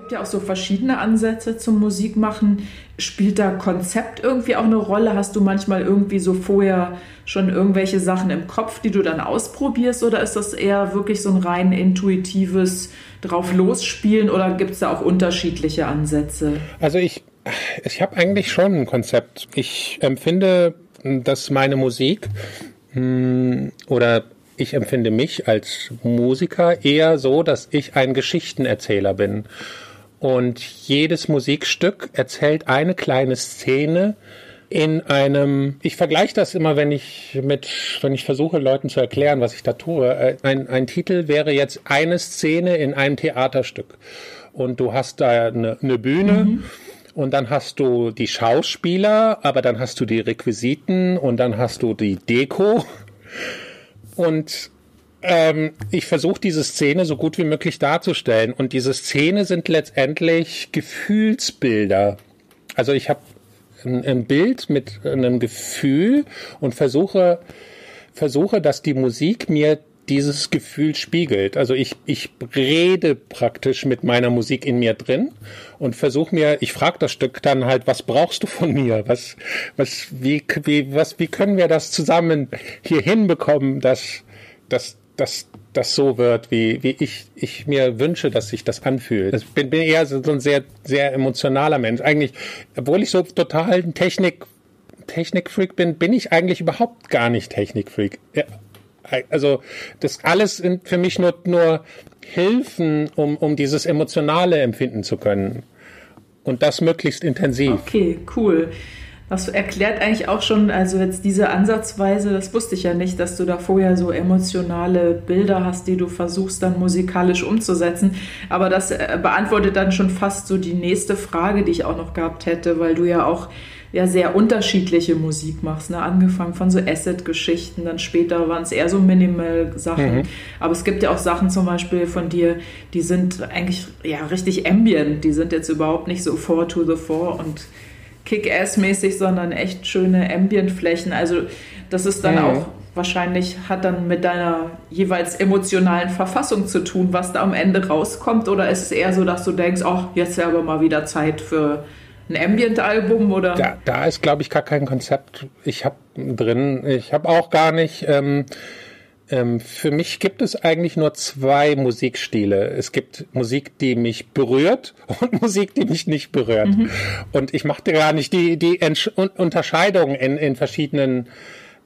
Gibt ja auch so verschiedene Ansätze zum Musikmachen. Spielt da Konzept irgendwie auch eine Rolle? Hast du manchmal irgendwie so vorher schon irgendwelche Sachen im Kopf, die du dann ausprobierst? Oder ist das eher wirklich so ein rein intuitives drauf losspielen? Oder gibt es da auch unterschiedliche Ansätze? Also ich, ich habe eigentlich schon ein Konzept. Ich empfinde, dass meine Musik hm, oder ich empfinde mich als Musiker eher so, dass ich ein Geschichtenerzähler bin. Und jedes Musikstück erzählt eine kleine Szene in einem, ich vergleiche das immer, wenn ich mit, wenn ich versuche, Leuten zu erklären, was ich da tue. Äh, ein, ein Titel wäre jetzt eine Szene in einem Theaterstück. Und du hast da eine, eine Bühne. Mhm. Und dann hast du die Schauspieler, aber dann hast du die Requisiten und dann hast du die Deko. Und ähm, ich versuche diese Szene so gut wie möglich darzustellen. Und diese Szene sind letztendlich Gefühlsbilder. Also ich habe ein, ein, Bild mit einem Gefühl und versuche, versuche, dass die Musik mir dieses Gefühl spiegelt. Also ich, ich rede praktisch mit meiner Musik in mir drin und versuche mir, ich frage das Stück dann halt, was brauchst du von mir? Was, was, wie, wie, was, wie können wir das zusammen hier hinbekommen, dass, dass dass das so wird, wie, wie ich, ich mir wünsche, dass sich das anfühlt. Ich bin, bin eher so ein sehr, sehr emotionaler Mensch. Eigentlich, obwohl ich so total ein Technik, Technikfreak bin, bin ich eigentlich überhaupt gar nicht Technikfreak. Also, das alles sind für mich nur, nur Hilfen, um, um dieses Emotionale empfinden zu können. Und das möglichst intensiv. Okay, cool. Das erklärt eigentlich auch schon, also jetzt diese Ansatzweise, das wusste ich ja nicht, dass du da vorher so emotionale Bilder hast, die du versuchst dann musikalisch umzusetzen. Aber das äh, beantwortet dann schon fast so die nächste Frage, die ich auch noch gehabt hätte, weil du ja auch ja sehr unterschiedliche Musik machst, ne? angefangen von so Acid-Geschichten, dann später waren es eher so Minimal-Sachen. Mhm. Aber es gibt ja auch Sachen zum Beispiel von dir, die sind eigentlich ja richtig ambient, die sind jetzt überhaupt nicht so four to the four und Kick-Ass-mäßig, sondern echt schöne Ambient-Flächen. Also das ist dann mhm. auch wahrscheinlich hat dann mit deiner jeweils emotionalen Verfassung zu tun, was da am Ende rauskommt. Oder ist es eher so, dass du denkst, ach, jetzt ist aber mal wieder Zeit für ein Ambient-Album oder? Da, da ist, glaube ich, gar kein Konzept. Ich habe drin, ich habe auch gar nicht. Ähm, ähm, für mich gibt es eigentlich nur zwei Musikstile. Es gibt Musik, die mich berührt und Musik, die mich nicht berührt. Mhm. Und ich machte gar nicht die, die Entsch Unterscheidung in, in verschiedenen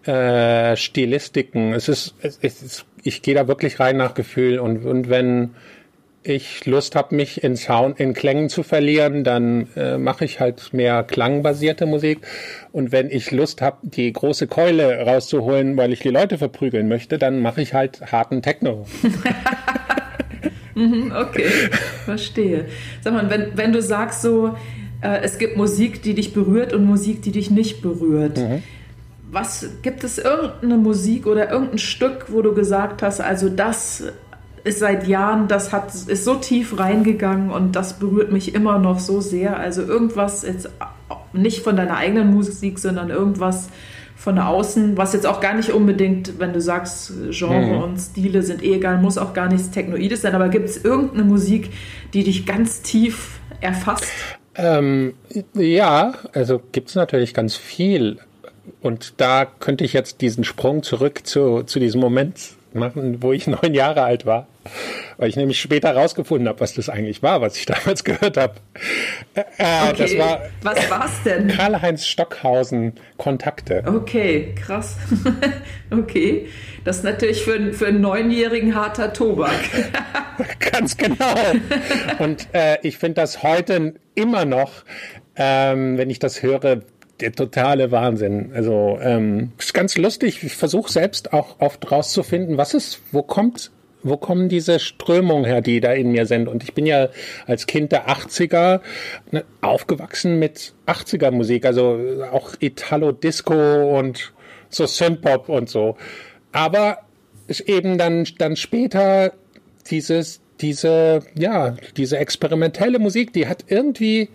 äh, Stilistiken. Es ist, es ist ich gehe da wirklich rein nach Gefühl und, und wenn ich Lust habe, mich in Sound, in Klängen zu verlieren, dann äh, mache ich halt mehr klangbasierte Musik. Und wenn ich Lust habe, die große Keule rauszuholen, weil ich die Leute verprügeln möchte, dann mache ich halt harten Techno. Mhm, okay, verstehe. Sag mal, wenn, wenn du sagst so, äh, es gibt Musik, die dich berührt und Musik, die dich nicht berührt. Mhm. Was gibt es irgendeine Musik oder irgendein Stück, wo du gesagt hast, also das ist seit Jahren, das hat, ist so tief reingegangen und das berührt mich immer noch so sehr. Also irgendwas jetzt nicht von deiner eigenen Musik, sondern irgendwas von außen, was jetzt auch gar nicht unbedingt, wenn du sagst, Genre mhm. und Stile sind eh egal, muss auch gar nichts Technoides sein, aber gibt es irgendeine Musik, die dich ganz tief erfasst? Ähm, ja, also gibt es natürlich ganz viel. Und da könnte ich jetzt diesen Sprung zurück zu, zu diesem Moment machen, wo ich neun Jahre alt war. Weil ich nämlich später herausgefunden habe, was das eigentlich war, was ich damals gehört habe. Äh, okay. das war was war's denn? Karl-Heinz Stockhausen Kontakte. Okay, krass. okay. Das ist natürlich für, für einen Neunjährigen harter Tobak. Ganz genau. Und äh, ich finde das heute immer noch, ähm, wenn ich das höre, der totale Wahnsinn. Also ähm, ist ganz lustig. Ich versuche selbst auch oft rauszufinden, was ist, wo kommt, wo kommen diese Strömungen her, die da in mir sind. Und ich bin ja als Kind der 80er ne, aufgewachsen mit 80er Musik, also auch Italo Disco und so Synthpop und so. Aber ist eben dann dann später dieses diese ja diese experimentelle Musik, die hat irgendwie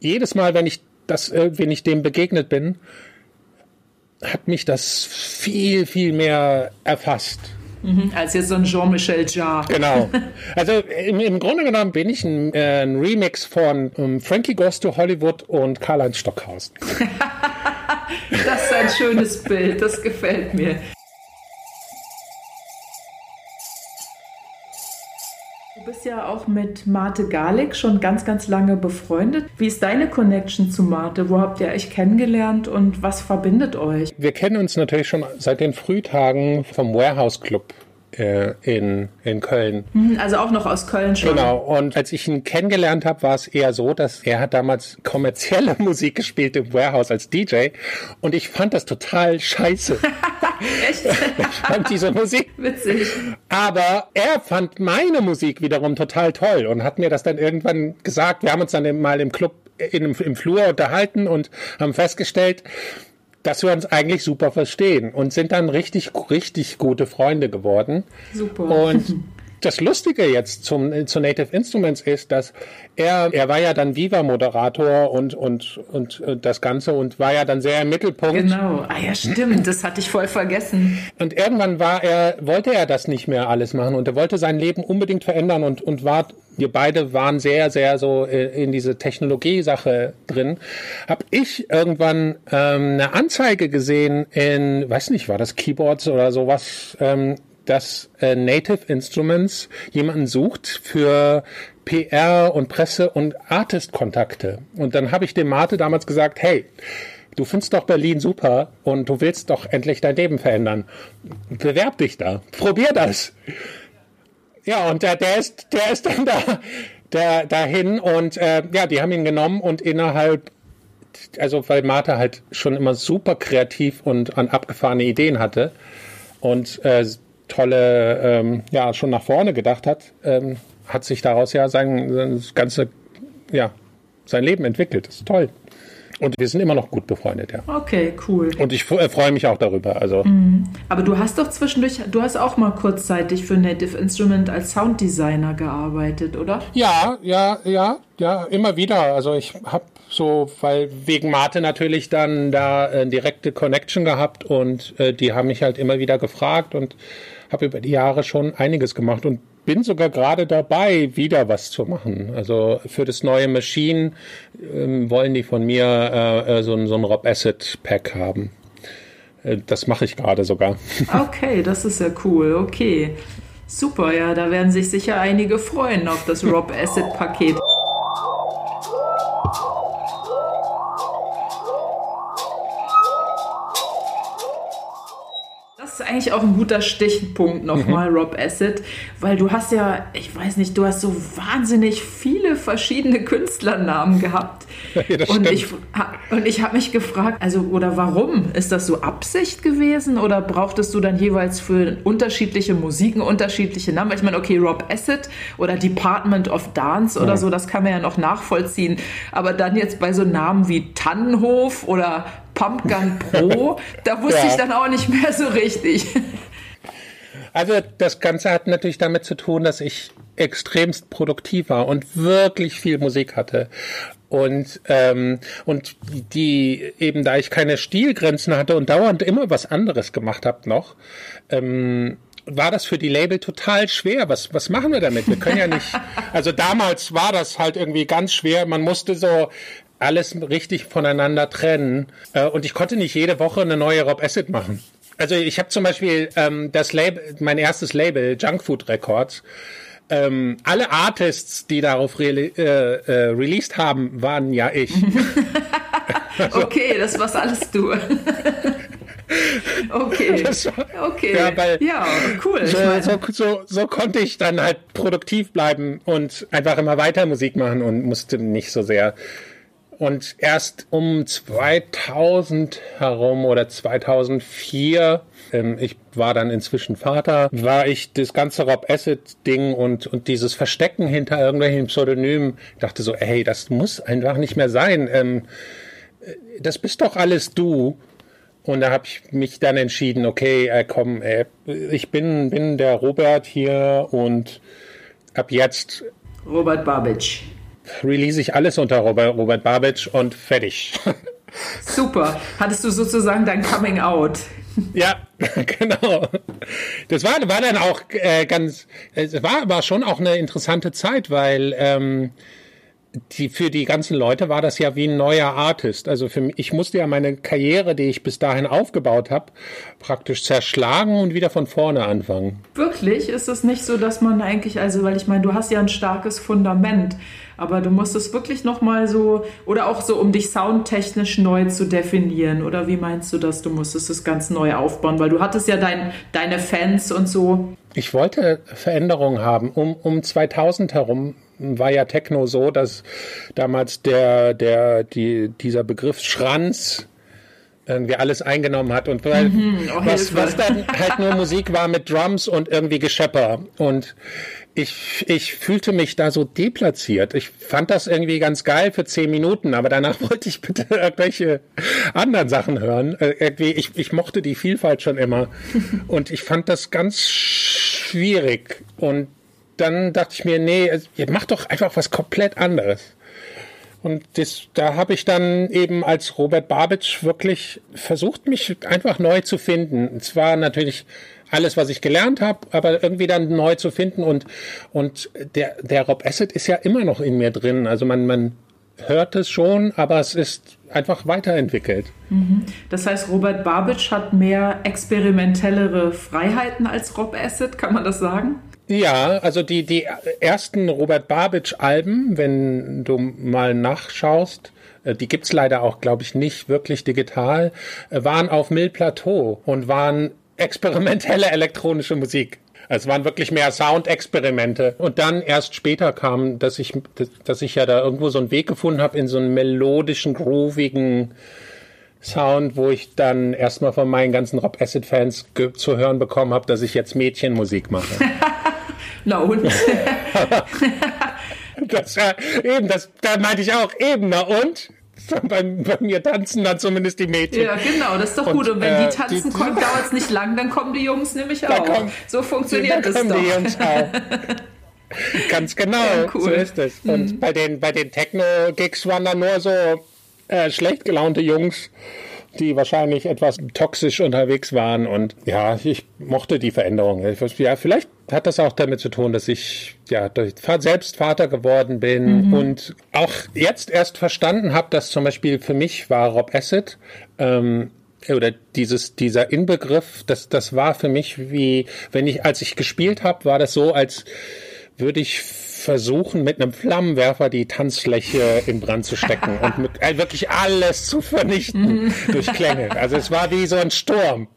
jedes Mal, wenn ich das irgendwie nicht dem begegnet bin, hat mich das viel, viel mehr erfasst. Mhm, als jetzt so ein Jean-Michel Jarre. Genau. Also im, im, Grunde genommen bin ich ein, äh, ein Remix von um, ähm, Frankie Goes to Hollywood und Karl-Heinz Stockhausen. das ist ein schönes Bild, das gefällt mir. Bist ja auch mit Marte Garlick schon ganz, ganz lange befreundet. Wie ist deine Connection zu Marte? Wo habt ihr euch kennengelernt und was verbindet euch? Wir kennen uns natürlich schon seit den Frühtagen vom Warehouse Club äh, in, in Köln. Mhm, also auch noch aus Köln schon. Genau. Und als ich ihn kennengelernt habe, war es eher so, dass er hat damals kommerzielle Musik gespielt im Warehouse als DJ und ich fand das total scheiße. Echt? ich fand diese Musik. Witzig. Aber er fand meine Musik wiederum total toll und hat mir das dann irgendwann gesagt. Wir haben uns dann mal im Club in, im Flur unterhalten und haben festgestellt, dass wir uns eigentlich super verstehen und sind dann richtig, richtig gute Freunde geworden. Super. Und das Lustige jetzt zum, zu Native Instruments ist, dass er, er war ja dann Viva-Moderator und, und, und, und das Ganze und war ja dann sehr im Mittelpunkt. Genau. Ah ja, stimmt. Das hatte ich voll vergessen. Und irgendwann war er, wollte er das nicht mehr alles machen und er wollte sein Leben unbedingt verändern und, und war wir beide waren sehr, sehr so in diese Technologie-Sache drin, habe ich irgendwann ähm, eine Anzeige gesehen in, weiß nicht, war das Keyboards oder sowas, ähm, dass äh, Native Instruments jemanden sucht für PR und Presse und Artist-Kontakte. Und dann habe ich dem Mate damals gesagt, hey, du findest doch Berlin super und du willst doch endlich dein Leben verändern. Bewerb dich da. Probier das. Ja, und der, der ist, der ist dann da, der, dahin und äh, ja, die haben ihn genommen und innerhalb, also weil Martha halt schon immer super kreativ und an abgefahrene Ideen hatte und äh, tolle, ähm, ja, schon nach vorne gedacht hat, ähm, hat sich daraus ja sein, sein ganze, ja, sein Leben entwickelt. Das ist toll. Und wir sind immer noch gut befreundet, ja. Okay, cool. Und ich äh, freue mich auch darüber. Also. Mhm. Aber du hast doch zwischendurch, du hast auch mal kurzzeitig für Native Instrument als Sounddesigner gearbeitet, oder? Ja, ja, ja, ja, immer wieder. Also ich habe so, weil wegen Mate natürlich dann da äh, direkte Connection gehabt und äh, die haben mich halt immer wieder gefragt und habe über die Jahre schon einiges gemacht und bin sogar gerade dabei, wieder was zu machen. Also für das neue Machine ähm, wollen die von mir äh, äh so, ein, so ein Rob Acid Pack haben. Äh, das mache ich gerade sogar. Okay, das ist ja cool. Okay. Super, ja, da werden sich sicher einige freuen auf das Rob Acid Paket. Eigentlich auch ein guter Stichpunkt nochmal, mhm. Rob Acid, weil du hast ja, ich weiß nicht, du hast so wahnsinnig viele verschiedene Künstlernamen gehabt. Ja, und, ich, und ich habe mich gefragt, also, oder warum? Ist das so Absicht gewesen oder brauchtest du dann jeweils für unterschiedliche Musiken unterschiedliche Namen? Ich meine, okay, Rob Acid oder Department of Dance oder ja. so, das kann man ja noch nachvollziehen. Aber dann jetzt bei so Namen wie Tannenhof oder Pumpgun Pro, da wusste ja. ich dann auch nicht mehr so richtig. Also das Ganze hat natürlich damit zu tun, dass ich extremst produktiv war und wirklich viel Musik hatte. Und, ähm, und die eben, da ich keine Stilgrenzen hatte und dauernd immer was anderes gemacht habe noch, ähm, war das für die Label total schwer. Was, was machen wir damit? Wir können ja nicht, also damals war das halt irgendwie ganz schwer. Man musste so alles richtig voneinander trennen. Äh, und ich konnte nicht jede Woche eine neue Rob Acid machen. Also ich habe zum Beispiel ähm, das Label, mein erstes Label, Junkfood Records. Ähm, alle Artists, die darauf re äh, äh, released haben, waren ja ich. also, okay, das war's alles du. okay. War, okay. Ja, weil ja cool. So, so, so, so, konnte ich dann halt produktiv bleiben und einfach immer weiter Musik machen und musste nicht so sehr und erst um 2000 herum oder 2004, ähm, ich war dann inzwischen Vater, war ich das ganze Rob Acid Ding und, und dieses Verstecken hinter irgendwelchen Pseudonymen, dachte so, ey, das muss einfach nicht mehr sein. Ähm, das bist doch alles du. Und da habe ich mich dann entschieden, okay, äh, komm, äh, ich bin, bin der Robert hier und ab jetzt. Robert Babic release ich alles unter Robert, Robert Babic und fertig. Super. Hattest du sozusagen dein Coming Out? Ja, genau. Das war, war dann auch äh, ganz, es war aber schon auch eine interessante Zeit, weil ähm, die, für die ganzen Leute war das ja wie ein neuer Artist. Also für mich, ich musste ja meine Karriere, die ich bis dahin aufgebaut habe, praktisch zerschlagen und wieder von vorne anfangen. Wirklich? Ist es nicht so, dass man eigentlich, also weil ich meine, du hast ja ein starkes Fundament, aber du musst es wirklich nochmal so, oder auch so, um dich soundtechnisch neu zu definieren, oder wie meinst du das? Du musstest es ganz neu aufbauen, weil du hattest ja dein, deine Fans und so. Ich wollte Veränderungen haben. Um, um 2000 herum war ja Techno so, dass damals der, der, die, dieser Begriff Schranz irgendwie alles eingenommen hat und weil, mhm, oh, was, was dann halt nur Musik war mit Drums und irgendwie Geschepper und ich, ich fühlte mich da so deplatziert. Ich fand das irgendwie ganz geil für zehn Minuten, aber danach wollte ich bitte irgendwelche anderen Sachen hören. Äh, irgendwie, ich, ich mochte die Vielfalt schon immer und ich fand das ganz schwierig und dann dachte ich mir, nee, ihr macht doch einfach was komplett anderes. Und das, da habe ich dann eben als Robert Babic wirklich versucht, mich einfach neu zu finden. Und zwar natürlich alles, was ich gelernt habe, aber irgendwie dann neu zu finden. Und, und der, der Rob Acid ist ja immer noch in mir drin. Also man, man hört es schon, aber es ist einfach weiterentwickelt. Mhm. Das heißt, Robert Babic hat mehr experimentellere Freiheiten als Rob Acid, kann man das sagen? Ja, also die, die ersten Robert Babic-Alben, wenn du mal nachschaust, äh, die gibt's leider auch, glaube ich, nicht wirklich digital, äh, waren auf Mill Plateau und waren experimentelle elektronische Musik. Es waren wirklich mehr Soundexperimente. Und dann erst später kam, dass ich, dass ich ja da irgendwo so einen Weg gefunden habe in so einen melodischen, groovigen Sound, wo ich dann erstmal von meinen ganzen Rob Acid Fans zu hören bekommen habe, dass ich jetzt Mädchenmusik mache. Na und? das, ja, eben, das, da meinte ich auch, eben, na und? bei, bei, mir tanzen dann zumindest die Mädchen. Ja, genau, das ist doch gut. Und, wenn äh, die tanzen, die, dauert es nicht lang, dann kommen die Jungs nämlich auch. Kommen, so funktioniert das kommen doch. Die Jungs auch. Ganz genau, ja, cool. so ist es. Und mhm. bei den, bei den Techno-Gigs waren dann nur so äh, schlecht gelaunte Jungs, die wahrscheinlich etwas toxisch unterwegs waren. Und ja, ich mochte die Veränderung. Ja, vielleicht hat das auch damit zu tun, dass ich ja selbst Vater geworden bin mhm. und auch jetzt erst verstanden habe, dass zum Beispiel für mich war Rob Acid ähm, oder dieses dieser Inbegriff, das das war für mich wie wenn ich als ich gespielt habe, war das so als würde ich versuchen, mit einem Flammenwerfer die Tanzfläche in Brand zu stecken und mit, äh, wirklich alles zu vernichten durch Klänge. Also es war wie so ein Sturm.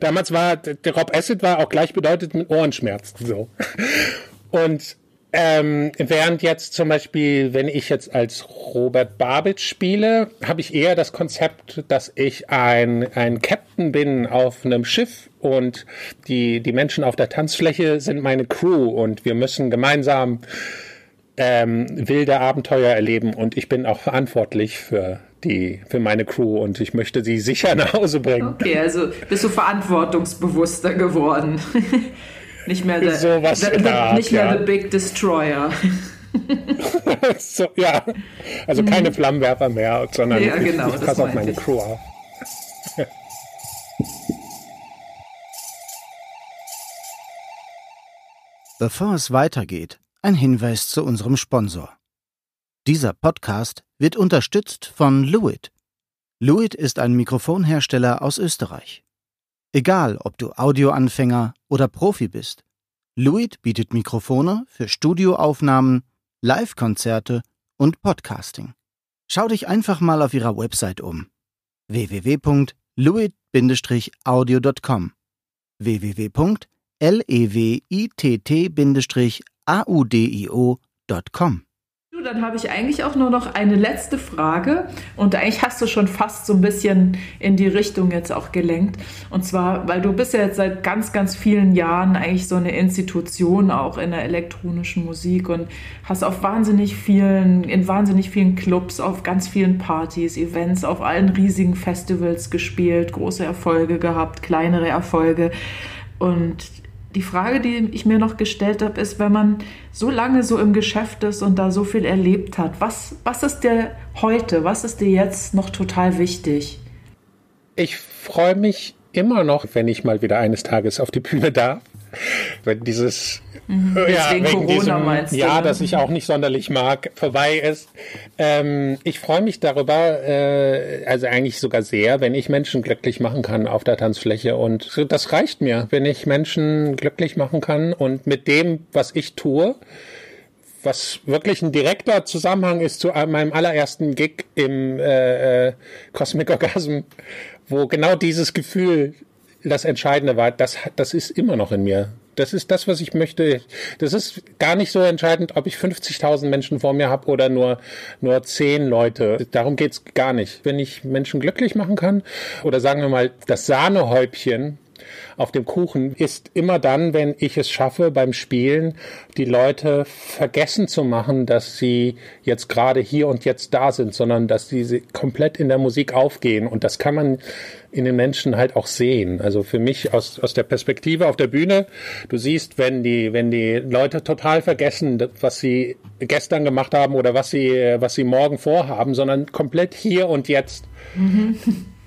Damals war der Rob Acid war auch gleichbedeutend mit Ohrenschmerzen so. Und ähm, während jetzt zum Beispiel, wenn ich jetzt als Robert Babitz spiele, habe ich eher das Konzept, dass ich ein, ein Captain bin auf einem Schiff und die, die Menschen auf der Tanzfläche sind meine Crew und wir müssen gemeinsam ähm, wilde Abenteuer erleben und ich bin auch verantwortlich für die für meine Crew und ich möchte sie sicher nach Hause bringen. Okay, also bist du verantwortungsbewusster geworden. Nicht mehr der, so was the, the, nicht mehr ja. the Big Destroyer. so, ja, also keine mhm. Flammenwerfer mehr, sondern ja, genau, ich, ich passe auf meine ich. Crew auf. Bevor es weitergeht, ein Hinweis zu unserem Sponsor. Dieser Podcast wird unterstützt von Luit. Luit ist ein Mikrofonhersteller aus Österreich. Egal, ob du Audioanfänger oder Profi bist, Luit bietet Mikrofone für Studioaufnahmen, Live-Konzerte und Podcasting. Schau dich einfach mal auf ihrer Website um. www.luit-audio.com www.lewitt-audio.com dann habe ich eigentlich auch nur noch eine letzte Frage und eigentlich hast du schon fast so ein bisschen in die Richtung jetzt auch gelenkt. Und zwar, weil du bist ja jetzt seit ganz, ganz vielen Jahren eigentlich so eine Institution auch in der elektronischen Musik und hast auf wahnsinnig vielen, in wahnsinnig vielen Clubs, auf ganz vielen Partys, Events, auf allen riesigen Festivals gespielt, große Erfolge gehabt, kleinere Erfolge. Und die Frage, die ich mir noch gestellt habe, ist, wenn man so lange so im Geschäft ist und da so viel erlebt hat, was, was ist dir heute, was ist dir jetzt noch total wichtig? Ich freue mich immer noch, wenn ich mal wieder eines Tages auf die Bühne darf wenn dieses mhm, ja, wegen diesem Jahr, ne? das ich auch nicht sonderlich mag, vorbei ist. Ähm, ich freue mich darüber, äh, also eigentlich sogar sehr, wenn ich Menschen glücklich machen kann auf der Tanzfläche und das reicht mir, wenn ich Menschen glücklich machen kann und mit dem, was ich tue, was wirklich ein direkter Zusammenhang ist zu meinem allerersten Gig im äh, äh, Cosmic Orgasm, wo genau dieses Gefühl das Entscheidende war, das, das ist immer noch in mir. Das ist das, was ich möchte. Das ist gar nicht so entscheidend, ob ich 50.000 Menschen vor mir habe oder nur, nur 10 Leute. Darum geht's gar nicht. Wenn ich Menschen glücklich machen kann oder sagen wir mal, das Sahnehäubchen auf dem Kuchen ist immer dann, wenn ich es schaffe, beim Spielen die Leute vergessen zu machen, dass sie jetzt gerade hier und jetzt da sind, sondern dass sie komplett in der Musik aufgehen. Und das kann man in den Menschen halt auch sehen. Also für mich aus, aus der Perspektive auf der Bühne, du siehst, wenn die, wenn die Leute total vergessen, was sie gestern gemacht haben oder was sie, was sie morgen vorhaben, sondern komplett hier und jetzt. Mhm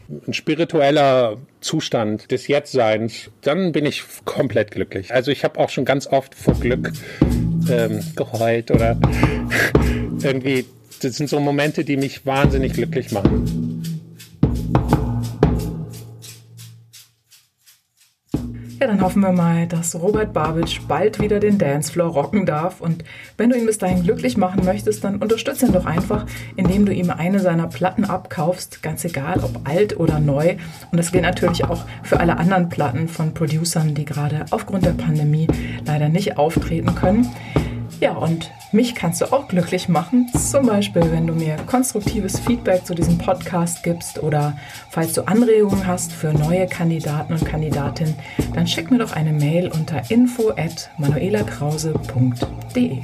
ein spiritueller Zustand des Jetztseins, dann bin ich komplett glücklich. Also ich habe auch schon ganz oft vor Glück ähm, geheult oder irgendwie, das sind so Momente, die mich wahnsinnig glücklich machen. Dann hoffen wir mal, dass Robert Babitsch bald wieder den Dancefloor rocken darf. Und wenn du ihn bis dahin glücklich machen möchtest, dann unterstütze ihn doch einfach, indem du ihm eine seiner Platten abkaufst, ganz egal, ob alt oder neu. Und das gilt natürlich auch für alle anderen Platten von Producern, die gerade aufgrund der Pandemie leider nicht auftreten können. Ja, und mich kannst du auch glücklich machen, zum Beispiel, wenn du mir konstruktives Feedback zu diesem Podcast gibst oder falls du Anregungen hast für neue Kandidaten und Kandidatinnen, dann schick mir doch eine Mail unter info at manuelakrause.de.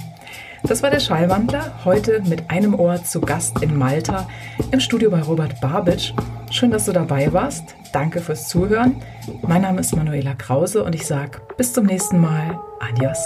Das war der Schallwandler, heute mit einem Ohr zu Gast in Malta im Studio bei Robert Babitsch. Schön, dass du dabei warst. Danke fürs Zuhören. Mein Name ist Manuela Krause und ich sage bis zum nächsten Mal. Adios.